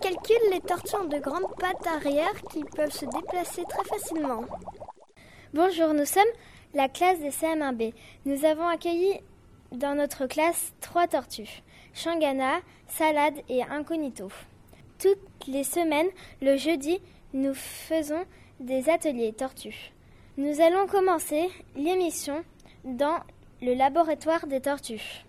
calcul, les tortues ont de grandes pattes arrière qui peuvent se déplacer très facilement. Bonjour, nous sommes la classe des CM1B. Nous avons accueilli dans notre classe trois tortues, Shangana, Salade et Incognito. Toutes les semaines, le jeudi, nous faisons des ateliers tortues. Nous allons commencer l'émission dans le laboratoire des tortues.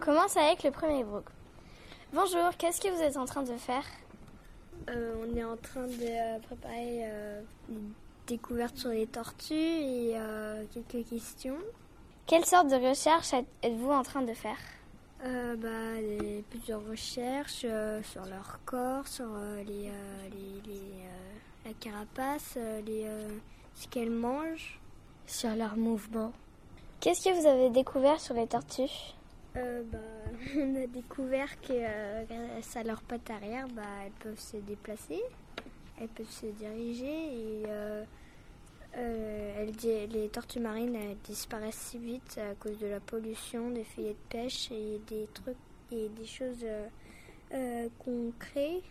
Commence avec le premier groupe. Bonjour, qu'est-ce que vous êtes en train de faire? Euh, on est en train de euh, préparer euh, une découverte sur les tortues et euh, quelques questions. Quelle sorte de recherche êtes-vous en train de faire? Euh, bah, les, plusieurs recherches euh, sur leur corps, sur euh, les, euh, les- les, euh, la carapace, les, ce qu'elles mangent. Sur leurs mouvements. Qu'est-ce que vous avez découvert sur les tortues? Euh, bah, on a découvert que euh, grâce à leurs pattes arrière, bah, elles peuvent se déplacer, elles peuvent se diriger et euh, euh, les tortues marines disparaissent si vite à cause de la pollution, des filets de pêche et des trucs et des choses euh, euh, qu'on crée.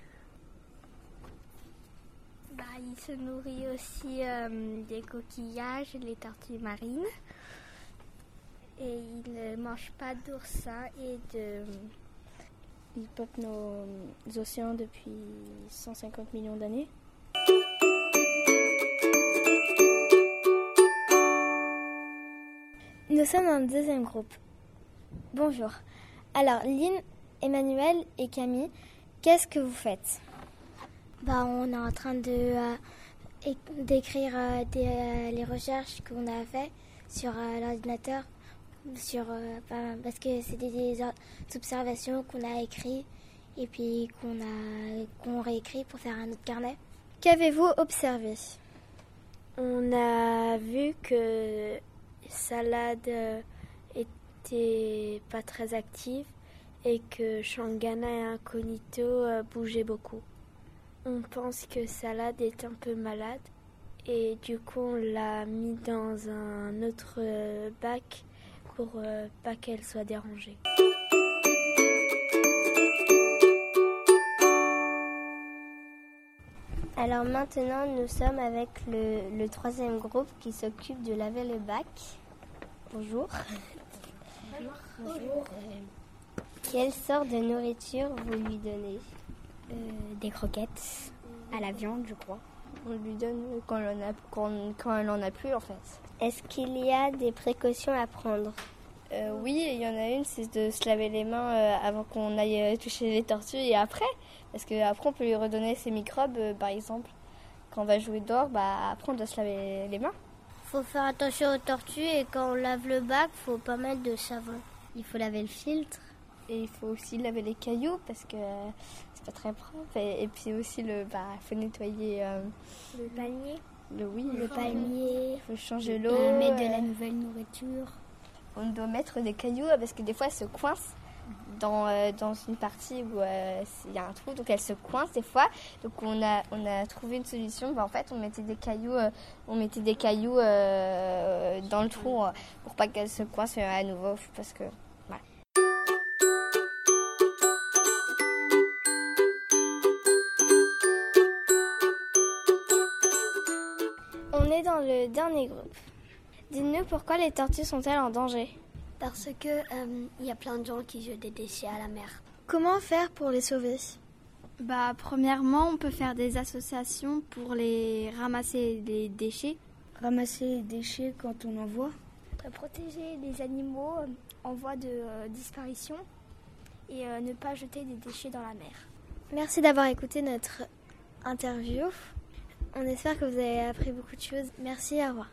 Bah, il se nourrit aussi euh, des coquillages, les tortues marines. Et il ne mange pas d'oursins et de... Ils peuplent nos océans depuis 150 millions d'années. Nous sommes le deuxième groupe. Bonjour. Alors, Lynn, Emmanuel et Camille, qu'est-ce que vous faites? Bah, on est en train de euh, éc- d'écrire euh, euh, les recherches qu'on a fait sur l'ordinateur, sur euh, parce que c'est des, observations qu'on a écrites et puis qu'on a qu'on réécrit pour faire un autre carnet. Qu'avez-vous observé? On a vu que Salade euh, était pas très active et que Shangana et Incognito euh, bougeaient beaucoup. On pense que Salade est un peu malade et du coup on l'a mis dans un autre euh, bac pour euh, pas qu'elle soit dérangée. Alors maintenant, nous sommes avec le, le troisième groupe qui s'occupe de laver le bac. Bonjour. Bonjour. Quelle sorte de nourriture vous lui donnez Euh, des croquettes à la viande, je crois. On lui donne quand elle en a, quand, quand elle en a plus en fait. Est-ce qu'il y a des précautions à prendre? Euh, oui, il y en a une, c'est de se laver les mains euh, avant qu'on aille euh, toucher les tortues et après, parce qu'après on peut lui redonner ses microbes, euh, par exemple. Quand on va jouer dehors, bah après on doit se laver les mains. Faut faire attention aux tortues et quand on lave le bac, faut pas mettre de savon. Il faut laver le filtre. Et il faut aussi laver les cailloux parce que c'est pas très propre. Et, et puis aussi le, bah, faut nettoyer euh, Le panier. Le oui, Le palmier. Il faut changer l'eau. Et mettre de euh, la nouvelle nourriture. on doit mettre des cailloux euh, parce que des fois elles se coincent dans, euh, dans une partie où euh, il y a un trou, donc elles se coincent des fois. Donc on a, on a trouvé une solution. Bah, en fait, on mettait des cailloux, euh, on mettait des cailloux euh, dans le trou euh, pour pas qu'elles se coincent euh, à nouveau parce que dans le dernier groupe. Dites-nous pourquoi les tortues sont-elles en danger? Parce que euh, il y a plein de gens qui jettent des déchets à la mer. Comment faire pour les sauver? Bah, premièrement, on peut faire des associations pour les ramasser les déchets. Ramasser les déchets quand on en voit? protéger les animaux euh, en voie de euh, disparition et euh, ne pas jeter des déchets dans la mer. Merci d'avoir écouté notre interview. On espère que vous avez appris beaucoup de choses. Merci, au revoir.